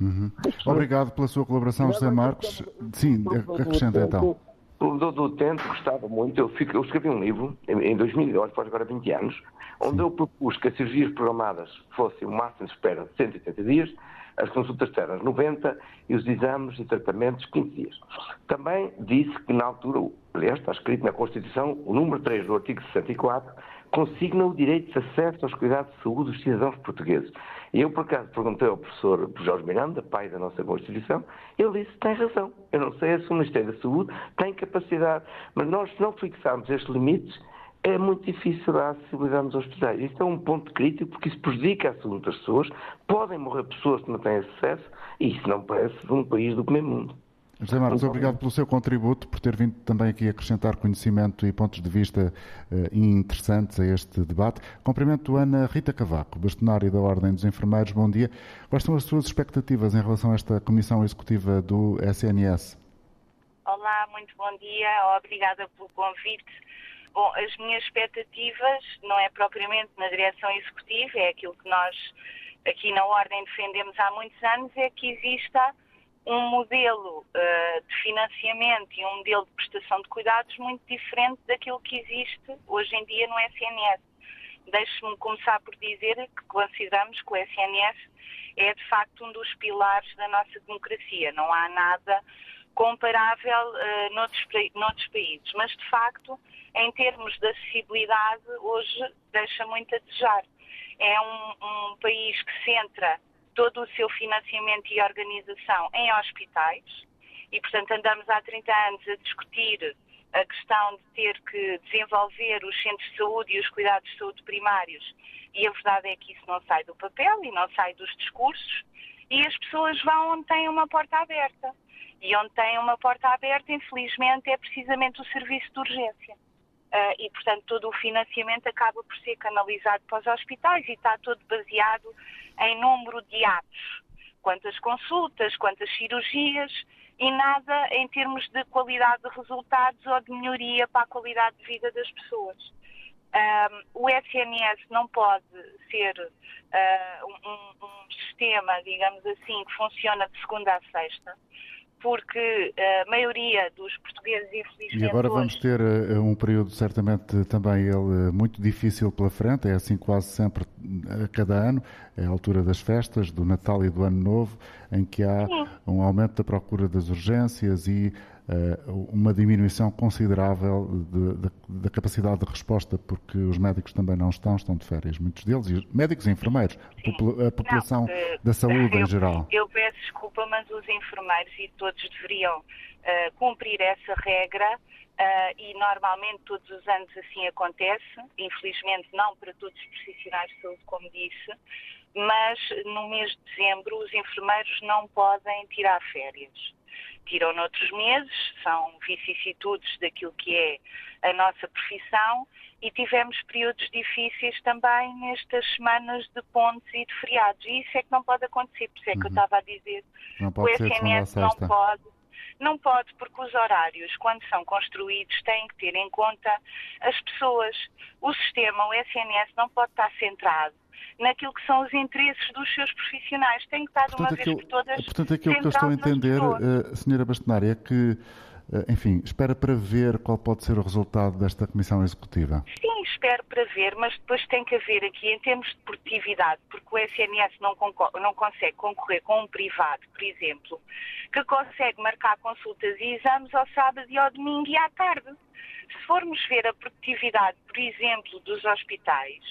Uhum. Obrigado pela sua colaboração, José Marcos. Sim, acrescenta então. O do Tento gostava muito, eu, fico, eu, escrevi um livro em 2008, faz agora 20 anos, onde Sim. eu propus que as cirurgias programadas fossem o máximo de espera de 180 dias, as consultas externas 90 e os exames e tratamentos 15 dias. Também disse que na altura aliás, está escrito na Constituição, o número 3 do artigo 64, consigna o direito de acesso aos cuidados de saúde dos cidadãos portugueses. E eu, por acaso, perguntei ao professor Jorge Miranda, pai da nossa Constituição, ele disse tem razão. Eu não sei se o Ministério da Saúde tem capacidade, mas nós, se não fixarmos estes limites, é muito difícil a acessibilidade nos hospitais. Isto é um ponto crítico porque isso prejudica a saúde das pessoas. Podem morrer pessoas que não têm acesso e isso não parece de um país do primeiro mundo. José Marcos, obrigado pelo seu contributo, por ter vindo também aqui acrescentar conhecimento e pontos de vista uh, interessantes a este debate. Cumprimento Ana Rita Cavaco, bastonária da Ordem dos Enfermeiros. Bom dia. Quais são as suas expectativas em relação a esta Comissão Executiva do SNS? Olá, muito bom dia. Obrigada pelo convite. Bom, as minhas expectativas não é propriamente na direção executiva, é aquilo que nós aqui na Ordem defendemos há muitos anos, é que exista um modelo uh, de financiamento e um modelo de prestação de cuidados muito diferente daquilo que existe hoje em dia no SNS. Deixe-me começar por dizer que consideramos que o SNS é de facto um dos pilares da nossa democracia. Não há nada comparável uh, noutros, noutros países, mas de facto, em termos de acessibilidade, hoje deixa muito a desejar. É um, um país que centra todo o seu financiamento e organização em hospitais e, portanto, andamos há 30 anos a discutir a questão de ter que desenvolver os centros de saúde e os cuidados de saúde primários e a verdade é que isso não sai do papel e não sai dos discursos e as pessoas vão onde têm uma porta aberta. E onde têm uma porta aberta, infelizmente, é precisamente o serviço de urgência. Uh, e, portanto, todo o financiamento acaba por ser canalizado para os hospitais e está todo baseado em número de atos, quantas consultas, quantas cirurgias e nada em termos de qualidade de resultados ou de melhoria para a qualidade de vida das pessoas. Um, o SNS não pode ser uh, um, um, sistema, digamos assim, que funciona de segunda a sexta porque a maioria dos portugueses, infelizmente. E agora vamos ter uh, um período, certamente, também ele uh, muito difícil pela frente, é assim quase sempre a cada ano, é a altura das festas, do Natal e do Ano Novo, em que há Sim. um aumento da procura das urgências e uma diminuição considerável da capacidade de resposta, porque os médicos também não estão, estão de férias, muitos deles, e médicos e enfermeiros, Sim. a população não, uh, da saúde eu, em geral. Eu peço desculpa, mas os enfermeiros e todos deveriam uh, cumprir essa regra. Uh, e normalmente todos os anos assim acontece, infelizmente não para todos os profissionais de saúde, como disse, mas no mês de dezembro os enfermeiros não podem tirar férias tiram noutros meses, são vicissitudes daquilo que é a nossa profissão e tivemos períodos difíceis também nestas semanas de pontos e de feriados. E isso é que não pode acontecer, por isso é que uhum. eu estava a dizer. Não pode o SNS não pode. Não pode, porque os horários, quando são construídos, têm que ter em conta as pessoas. O sistema, o SNS, não pode estar centrado naquilo que são os interesses dos seus profissionais. Tem que estar de uma aquilo, vez por todas. Portanto, aquilo que eu estou a entender, uh, Senhora Bastonária, é que eh, enfim, espera para ver qual pode ser o resultado desta Comissão Executiva. Sim, espero para ver, mas depois tem que haver aqui, em termos de produtividade, porque o SNS não, não consegue concorrer com um privado, por exemplo, que consegue marcar consultas e exames ao sábado e ao domingo e à tarde. Se formos ver a produtividade, por exemplo, dos hospitais,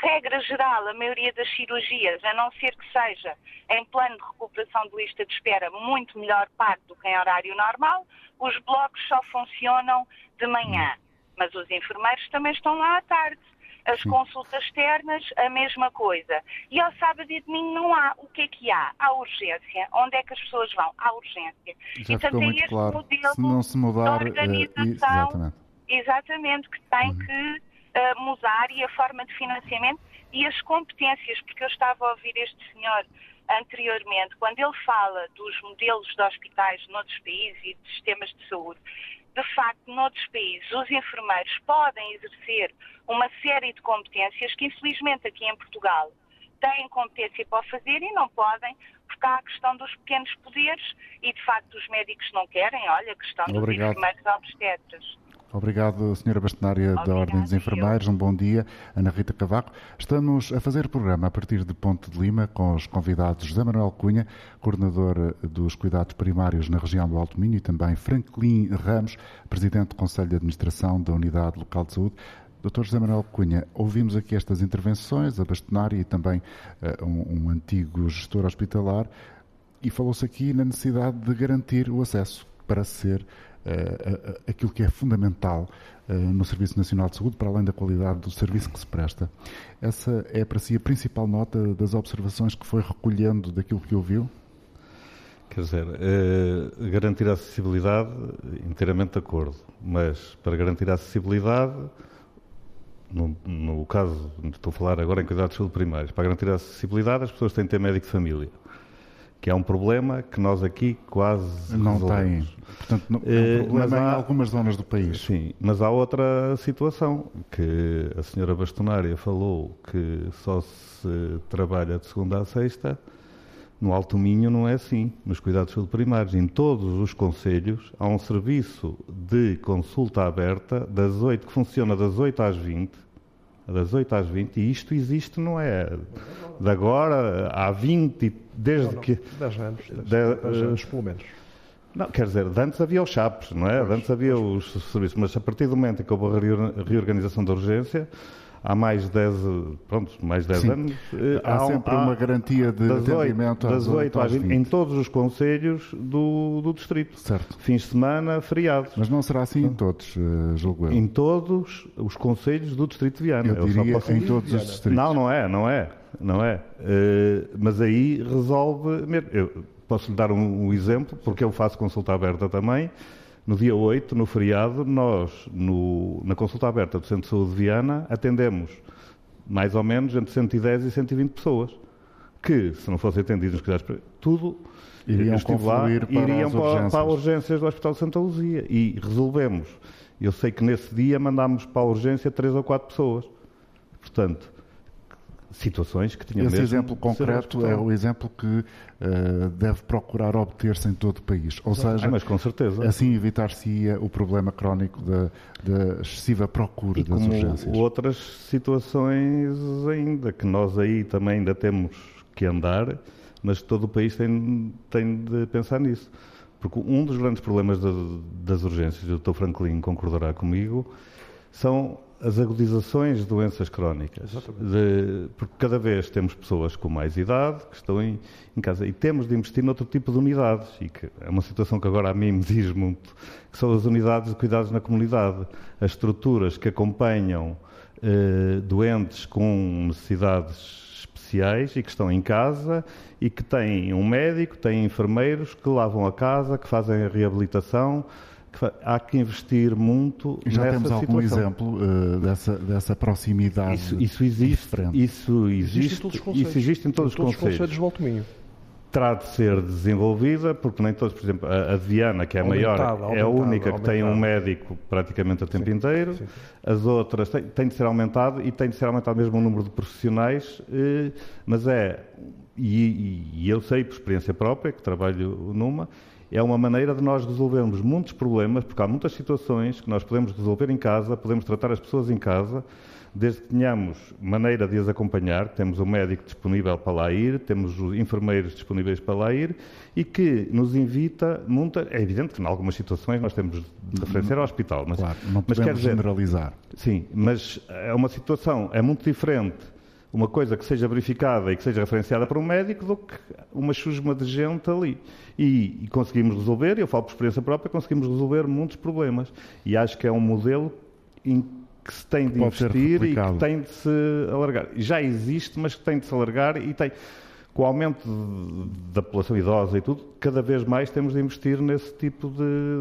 regra geral, a maioria das cirurgias, a não ser que seja em plano de recuperação de lista de espera muito melhor pago do que em horário normal, os blocos só funcionam de manhã. Mas os enfermeiros também estão lá à tarde. As consultas externas, a mesma coisa. E ao sábado e domingo não há. O que é que há? Há urgência. Onde é que as pessoas vão? Há urgência. Já e, ficou muito claro. Se não se mudar, de eh, organização, exatamente. exatamente, que tem uhum. que uh, mudar e a forma de financiamento e as competências, porque eu estava a ouvir este senhor anteriormente, quando ele fala dos modelos de hospitais noutros países e de sistemas de saúde, de facto, noutros países, os enfermeiros podem exercer uma série de competências que, infelizmente, aqui em Portugal têm competência para fazer e não podem, porque há a questão dos pequenos poderes e, de facto, os médicos não querem. Olha, a questão dos Obrigado. enfermeiros obstetras. Obrigado, Sra. Bastonária da Ordem dos Enfermeiros. Um bom dia, Ana Rita Cavaco. Estamos a fazer programa a partir de Ponte de Lima com os convidados José Manuel Cunha, coordenador dos cuidados primários na região do Alto Minho, e também Franklin Ramos, presidente do Conselho de Administração da Unidade Local de Saúde. Dr. José Manuel Cunha, ouvimos aqui estas intervenções, a bastonária e também uh, um, um antigo gestor hospitalar, e falou-se aqui na necessidade de garantir o acesso para ser aquilo que é fundamental uh, no Serviço Nacional de Saúde, para além da qualidade do serviço que se presta. Essa é para si a principal nota das observações que foi recolhendo daquilo que ouviu? Quer dizer, garantir a acessibilidade, inteiramente de acordo, mas para garantir a acessibilidade, no, no caso, estou a falar agora em cuidados de saúde primários, para garantir a acessibilidade as pessoas têm que ter médico de família que é um problema que nós aqui quase não resolvemos. tem. Portanto, não, é um problema há, em algumas zonas do país. Sim, mas há outra situação que a senhora bastonária falou que só se trabalha de segunda a sexta. No Alto Minho não é assim. Nos cuidados primários, em todos os conselhos, há um serviço de consulta aberta das 8, que funciona das 8 às 20 das 8 às 20, e isto existe, não é de agora, há 20, desde não, não, que. 10 anos, 10, anos pelo menos. Não, quer dizer, antes havia os CHAPs, não é? Pois, antes havia pois. os serviços, mas a partir do momento em que houve a reorganização da urgência, há mais de 10, pronto, mais 10 Sim. anos. Eh, há, há sempre há, uma garantia de atendimento 8, das 8 às 20, em todos os conselhos do, do distrito. Certo. Fins de semana, feriados. Mas não será assim em todos, uh, julgo eu. Em todos os conselhos do distrito de Viana. Eu, eu diria em todos os distritos. Não, não é, não é, não é. Uh, mas aí resolve... Eu posso lhe dar um, um exemplo, porque eu faço consulta aberta também, no dia 8, no feriado, nós, no, na consulta aberta do Centro de Saúde de Viana, atendemos mais ou menos entre 110 e 120 pessoas, que, se não fossem atendidos nos cuidados tudo iriam lá, para iriam para, para, urgências do Hospital de Santa Luzia. E resolvemos. Eu sei que nesse dia mandámos para a urgência três ou quatro pessoas. Portanto, situações que tinham Esse exemplo concreto é o exemplo que uh, deve procurar obter-se em todo o país. Ou seja, ah, mas com certeza. assim evitar-se-ia o problema crónico da, da excessiva procura e das como urgências. outras situações ainda, que nós aí também ainda temos que andar, mas todo o país tem, tem de pensar nisso. Porque um dos grandes problemas de, das urgências, o Dr. Franklin concordará comigo, são as agudizações de doenças crónicas. De, porque cada vez temos pessoas com mais idade que estão em, em, casa e temos de investir noutro tipo de unidades. E que é uma situação que agora a mim me diz muito, que são as unidades de cuidados na comunidade. As estruturas que acompanham eh, doentes com necessidades especiais e que estão em casa e que têm um médico, têm enfermeiros que lavam a casa, que fazem a reabilitação, que há que investir muito Já nessa temos algum exemplo uh, dessa, dessa proximidade isso, isso existe, diferente. Isso existe, isso existe em todos, em todos os conselhos. Alto Minho. Terá de ser desenvolvida, porque nem todos, por exemplo, a, a Viana, que é a maior, é a única que tem um médico praticamente a tempo sim, inteiro. Sim. As outras têm, têm de ser aumentado e tem de ser aumentado mesmo o número de profissionais, eh, mas é, e, e eu sei por experiência própria, que trabalho numa, é uma maneira de nós resolvermos muitos problemas, porque há muitas situações que nós podemos resolver em casa, podemos tratar as pessoas em casa, desde que tenhamos maneira de as acompanhar, temos o médico disponível para lá ir, temos os enfermeiros disponíveis para lá ir e que nos invita, muita, é evidente que em algumas situações nós temos de referenciar ao hospital, mas, claro, não podemos mas quer dizer, generalizar. Sim, mas é uma situação, é muito diferente uma coisa que seja verificada e que seja referenciada por um médico do que uma chusma de gente ali. E, e, conseguimos resolver, eu falo por experiência própria, conseguimos resolver muitos problemas. E acho que é um modelo em que se tem de Pode investir e que tem de se alargar. Já existe, mas que tem de se alargar e tem. Com o aumento da população idosa e tudo, cada vez mais temos de investir nesse tipo de,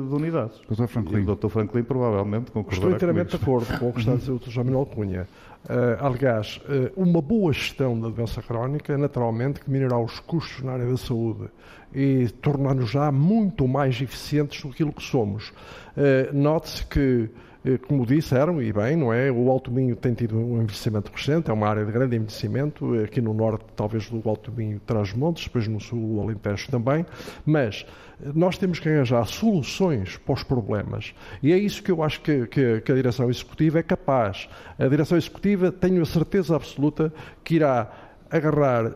de unidades. Dr. Franklin. E o Dr. Franklin provavelmente concordará Estou inteiramente de acordo com o que está a dizer o Dr. Jamil Alcunha. Uh, aliás, uh, uma boa gestão da doença crónica, naturalmente, que minerará os custos na área da saúde e tornar-nos já muito mais eficientes do que somos. Uh, Note-se que eh, como disseram, e bem, não é? O Alto Minho tem tido um envelhecimento recente, é uma área de grande envelhecimento, aqui no norte, talvez do Alto Minho traz montes, depois no sul, o Alentejo também, mas nós temos que arranjar soluções para os problemas. E é isso que eu acho que, que, que a direção executiva é capaz. A direção executiva, tenho a certeza absoluta que irá agarrar eh,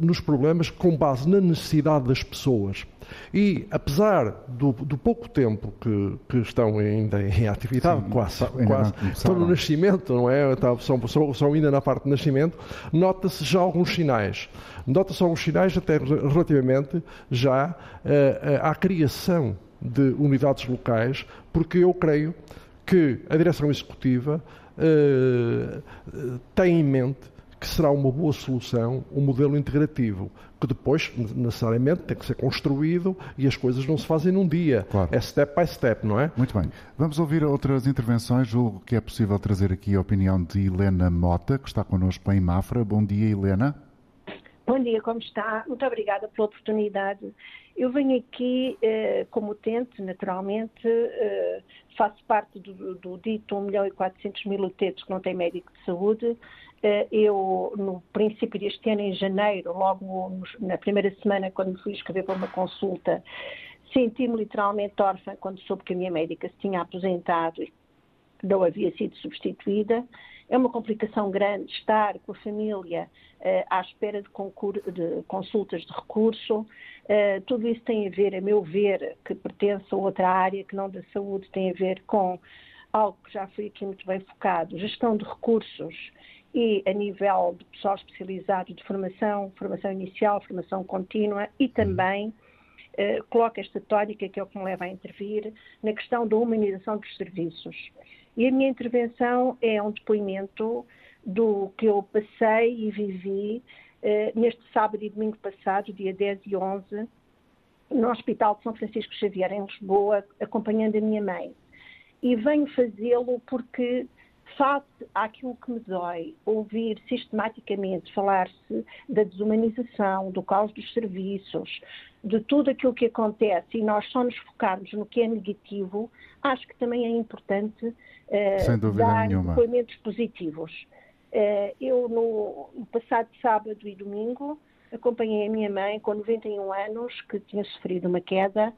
nos problemas com base na necessidade das pessoas. E, apesar do, do pouco tempo que, que, estão ainda em atividade, Sim, quase, quase estão no nascimento, não é? São, são, são ainda na parte de nascimento, nota-se já alguns sinais. Nota-se alguns sinais até relativamente já uh, à criação de unidades locais, porque eu creio que a direção executiva uh, tem em mente que será uma boa solução um modelo integrativo, que depois, necessariamente, tem que ser construído e as coisas não se fazem num dia. Claro. É step by step, não é? Muito bem. Vamos ouvir outras intervenções. Julgo que é possível trazer aqui a opinião de Helena Mota, que está connosco em Mafra. Bom dia, Helena. Bom dia, como está? Muito obrigada pela oportunidade. Eu venho aqui eh, como utente, naturalmente, eh, faço parte do, do, dito 1 milhão e 400 mil utentes que não têm médico de saúde. Eh, eu, no princípio deste ano, em janeiro, logo na primeira semana, quando me fui escrever para uma consulta, senti-me literalmente órfã quando soube que a minha médica se tinha aposentado e não havia sido substituída. É uma complicação grande estar com a família uh, à espera de, de, consultas de recurso. Uh, tudo isso tem a ver, a meu ver, que pertence a outra área que não da saúde, tem a ver com algo que já foi aqui muito bem focado, gestão de recursos e a nível de pessoal especializado de formação, formação inicial, formação contínua e também uh, coloca esta tónica, que é o que me leva a intervir, na questão da humanização dos serviços. E a minha intervenção é um depoimento do que eu passei e vivi eh, neste sábado e domingo passado, dia 10 e 11, no Hospital de São Francisco Xavier, em Lisboa, acompanhando a minha mãe. E venho fazê-lo porque, face àquilo que me dói, ouvir sistematicamente falar-se da desumanização, do caos dos serviços, de tudo aquilo que acontece e nós só nos focarmos no que é negativo, acho que também é importante uh, dar nenhuma. depoimentos positivos. Uh, eu, no, passado sábado e domingo, acompanhei a minha mãe com 91 anos, que tinha sofrido uma queda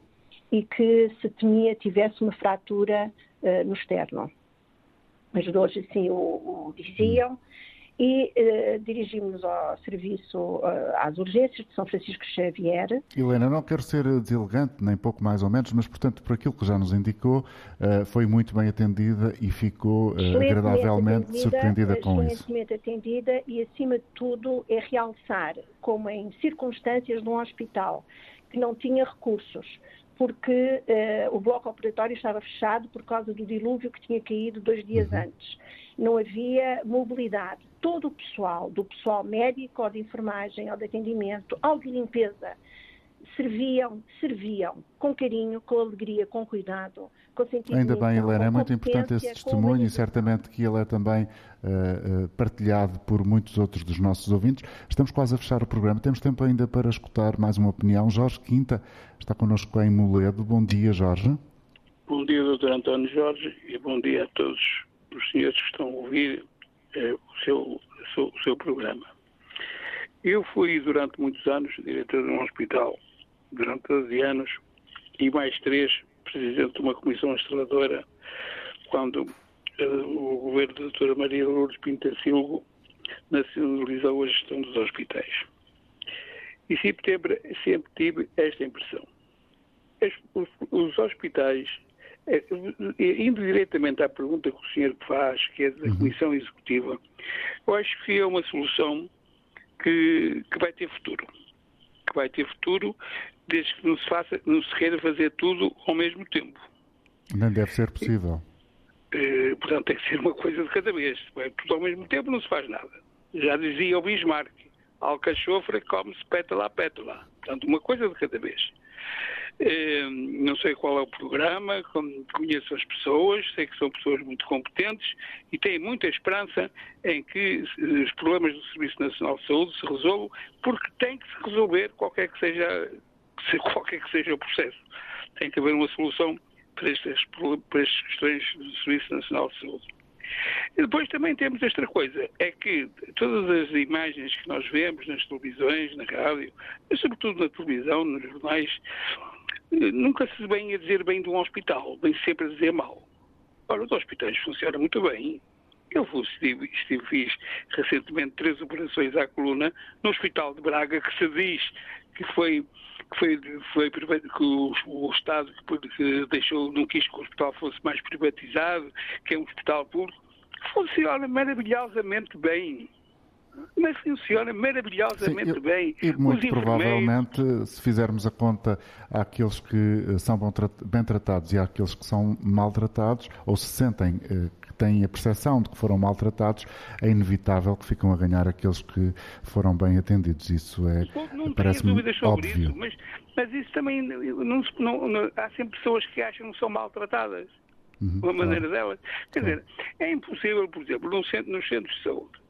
e que se temia tivesse uma fratura uh, no externo. As dores assim o, o diziam. E eh, dirigimos-nos ao serviço, eh, às urgências de São Francisco Xavier. Helena, não quero ser deselegante, nem pouco mais ou menos, mas, portanto, por aquilo que já nos indicou, eh, foi muito bem atendida e ficou agradavelmente atendida, surpreendida com isso. Excelentemente atendida e, acima de tudo, é realçar, como em circunstâncias de um hospital que não tinha recursos, porque uh, o bloco operatório estava fechado por causa do dilúvio que tinha caído dois dias uhum. antes. Não havia mobilidade todo o pessoal, do pessoal médico ou de enfermagem ou de atendimento, ao de limpeza, serviam, serviam com carinho, com alegria, com cuidado, com sentido Ainda bem, Helena, é muito importante esse testemunho e certamente que ele é também uh, uh, partilhado por muitos outros dos nossos ouvintes. Estamos quase a fechar o programa, temos tempo ainda para escutar mais uma opinião. Jorge Quinta está connosco em Moledo. Bom dia, Jorge. Bom dia, Dr. António Jorge, e bom dia a todos os senhores que estão a ouvir é, o, seu, o, seu, o seu programa. Eu fui durante muitos anos diretor de um hospital, durante 12 anos, e mais três presidente de uma comissão instaladora, quando uh, o governo da doutora Maria Lourdes Pinta Silva nacionalizou a gestão dos hospitais. E sempre, sempre tive esta impressão. As, os, os hospitais é, é, indo diretamente à pergunta que o senhor faz, que é da uhum. Comissão Executiva, eu acho que é uma solução que, que vai ter futuro. Que vai ter futuro desde que não se, faça, não se queira fazer tudo ao mesmo tempo. Nem deve ser possível. E, portanto, tem que ser uma coisa de cada vez. É tudo ao mesmo tempo não se faz nada. Já dizia o Bismarck, alcachofra come-se pétala a pétala. Portanto, uma coisa de cada vez. Eh, não sei qual é o programa, conheço as pessoas, sei que são pessoas muito competentes e tenho muita esperança em que os problemas do Serviço Nacional de Saúde se resolvam, porque tem que se resolver qualquer que seja, (laughs) qualquer que seja o processo. Tem que haver uma solução para estas, para estas questões do Serviço Nacional de Saúde. E depois também temos esta coisa, é que todas as imagens que nós vemos nas televisões, na rádio, mas sobretudo na televisão, nos jornais, nunca se vem a dizer bem de um hospital, vem sempre a dizer mal. Ora, os hospitais funcionam muito bem. Eu estive, estive, fiz recentemente três operações à coluna no Hospital de Braga, que se diz que foi que foi, foi que o, o Estado que deixou, não quis que o hospital fosse mais privatizado, que é um hospital público, funciona maravilhosamente bem. Mas funciona maravilhosamente Sim, eu, bem. E muito provavelmente, se fizermos a conta àqueles que são bem tratados e àqueles que são maltratados, ou se sentem eh, têm a percepção de que foram maltratados, é inevitável que ficam a ganhar aqueles que foram bem atendidos. Isso é, não tenho dúvidas sobre óbvio. isso, mas, mas isso também, não, não, há sempre pessoas que acham que são maltratadas uhum, uma maneira claro. delas. Quer dizer, é impossível, por exemplo, nos centros, nos centros de saúde.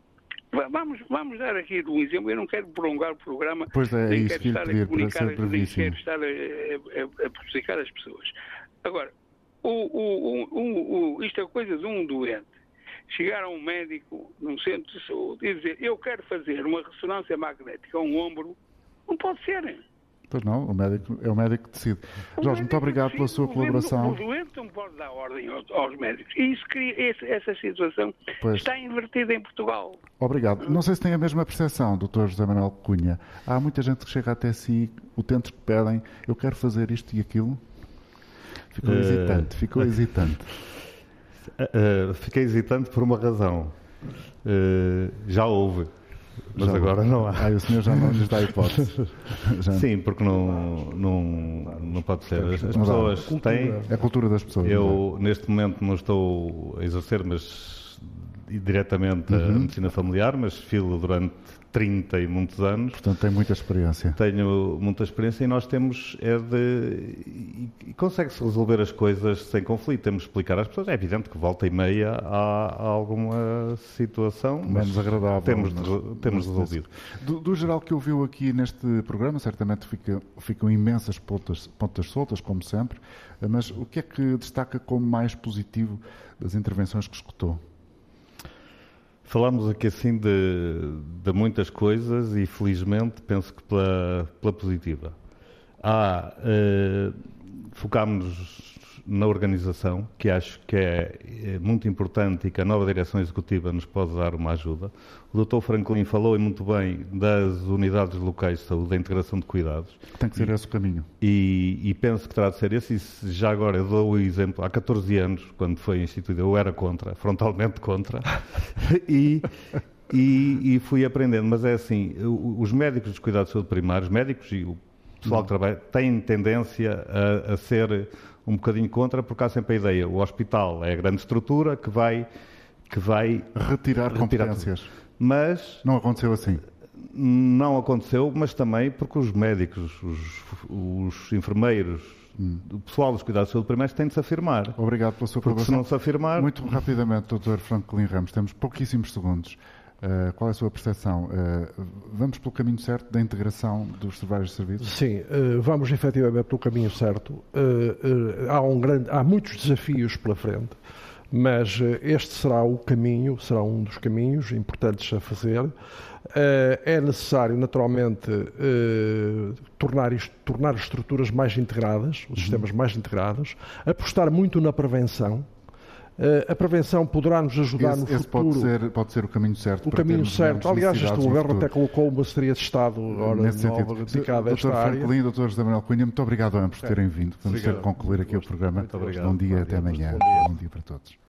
Vamos, vamos dar aqui um exemplo. Eu não quero prolongar o programa, pois é, nem quero estar a comunicar, nem quero estar a, a, a prejudicar as pessoas. Agora, o, o, o, o, isto é coisa de um doente chegar a um médico num centro de saúde e dizer eu quero fazer uma ressonância magnética a um ombro, não pode ser. Pois não, o médico, é o médico que decide. O Jorge, muito obrigado decide, pela sua colaboração. O doente não pode dar ordem aos, aos médicos. E isso cria, essa situação pois. está invertida em Portugal. Obrigado. Não sei se tem a mesma percepção, doutor José Manuel Cunha. Há muita gente que chega até si, utentes que pedem, eu quero fazer isto e aquilo. Ficou uh... hesitante, ficou hesitante. Uh, fiquei hesitante por uma razão. Uh, já houve. Mas já agora não há. Ah, o senhor já não lhes dá hipótese. (laughs) Já... Sim, porque não, não, não pode ser. As, as pessoas têm. É a cultura das pessoas. Eu, é? neste momento, não estou a exercer, mas diretamente uhum. a medicina familiar, mas filo durante 30 e muitos anos. Portanto, tem muita experiência. Tenho muita experiência e nós temos é de. E consegue-se resolver as coisas sem conflito. Temos de explicar às pessoas. É evidente que volta e meia há, há alguma situação. Menos agradável. Temos, de, temos resolvido. Do, do, geral que ouviu aqui neste programa, certamente fica, ficam imensas pontas, pontas soltas, como sempre. Mas o que é que destaca como mais positivo das intervenções que escutou? Falámos aqui assim de, de, muitas coisas e felizmente penso que pela, pela positiva. Há, eh, focámos na organização, que acho que é, é muito importante e que a nova direção executiva nos pode dar uma ajuda. O Dr. Franklin falou muito bem das unidades locais de saúde, da integração de cuidados. Tem que ser esse o caminho. E, e, penso que terá de ser esse. E já agora eu dou o exemplo, há 14 anos, quando foi instituído, eu era contra, frontalmente contra, (laughs) e, e, e, fui aprendendo. Mas é assim, os médicos dos cuidados de saúde primários, médicos e o pessoal que trabalha, têm tendência a, a ser um bocadinho contra, porque há sempre a ideia, o hospital é a grande estrutura que vai, que vai retirar, retirar competências. Tudo. Mas... Não aconteceu assim? Não aconteceu, mas também porque os médicos, os, os enfermeiros, hum. o pessoal dos cuidados de saúde primários tem de se afirmar. Obrigado pela sua porque se não se afirmar... Muito rapidamente, Dr. Franklin Ramos, temos pouquíssimos segundos. Uh, qual é a sua percepção? Uh, vamos pelo caminho certo da integração dos vários serviços? Sim, uh, vamos efetivamente pelo caminho certo. há, um grande, há muitos desafios pela frente, mas este será o caminho, será um dos caminhos importantes a fazer. é necessário, naturalmente, tornar, isto, tornar as estruturas mais integradas, os uhum. sistemas mais integrados, apostar muito na prevenção eh, a prevenção poderá nos ajudar esse, no esse futuro. Pode ser, pode ser o caminho certo. O caminho certo. Aliás, este governo até colocou uma Secretaria de Estado ora, Nesse nova dedicada a esta área. Dr. Franklin, Dr. José Manuel Cunha, muito obrigado a ambos por terem vindo. Vamos ter concluir aqui o programa. Muito obrigado. Bom dia, até amanhã. Bom dia. Bom dia para todos.